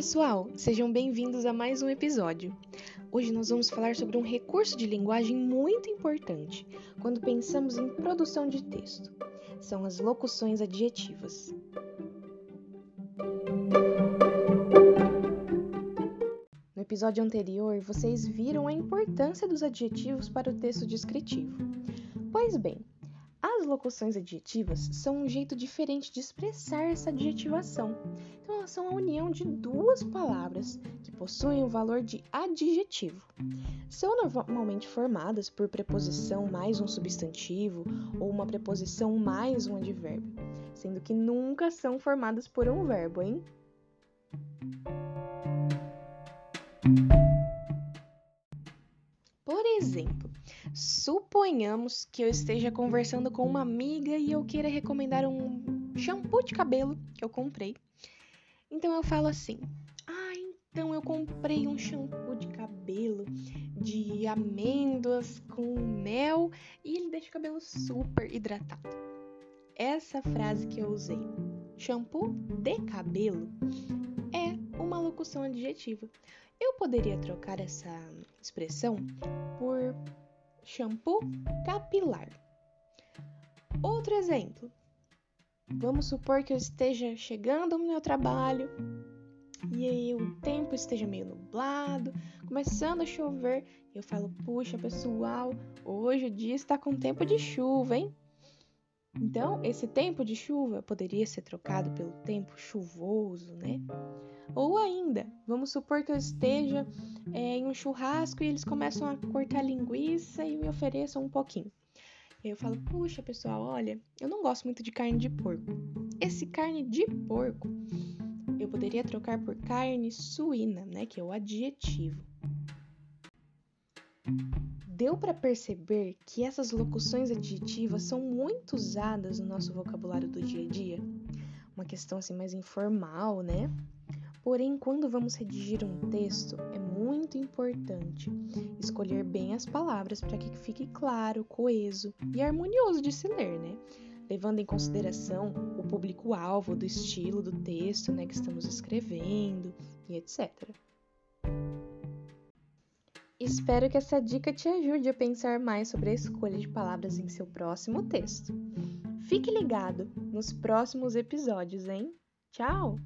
pessoal, sejam bem-vindos a mais um episódio. Hoje nós vamos falar sobre um recurso de linguagem muito importante quando pensamos em produção de texto. São as locuções adjetivas. No episódio anterior, vocês viram a importância dos adjetivos para o texto descritivo. Pois bem, as locuções adjetivas são um jeito diferente de expressar essa adjetivação. Então, elas são a união de duas palavras que possuem o valor de adjetivo. São normalmente formadas por preposição mais um substantivo ou uma preposição mais um advérbio, sendo que nunca são formadas por um verbo, hein? Exemplo, Suponhamos que eu esteja conversando com uma amiga e eu queira recomendar um shampoo de cabelo que eu comprei. Então eu falo assim: Ah, então eu comprei um shampoo de cabelo de amêndoas com mel e ele deixa o cabelo super hidratado. Essa frase que eu usei, shampoo de cabelo, uma locução adjetiva. Eu poderia trocar essa expressão por shampoo capilar. Outro exemplo. Vamos supor que eu esteja chegando no meu trabalho e aí o tempo esteja meio nublado, começando a chover. Eu falo, puxa pessoal, hoje o dia está com tempo de chuva, hein? Então, esse tempo de chuva poderia ser trocado pelo tempo chuvoso, né? Ou ainda, vamos supor que eu esteja é, em um churrasco e eles começam a cortar linguiça e me ofereçam um pouquinho. Eu falo, puxa pessoal, olha, eu não gosto muito de carne de porco. Esse carne de porco eu poderia trocar por carne suína, né? Que é o adjetivo. Deu para perceber que essas locuções adjetivas são muito usadas no nosso vocabulário do dia a dia? Uma questão assim mais informal, né? Porém, quando vamos redigir um texto, é muito importante escolher bem as palavras para que fique claro, coeso e harmonioso de se ler, né? Levando em consideração o público-alvo do estilo do texto né, que estamos escrevendo e etc. Espero que essa dica te ajude a pensar mais sobre a escolha de palavras em seu próximo texto. Fique ligado nos próximos episódios, hein? Tchau!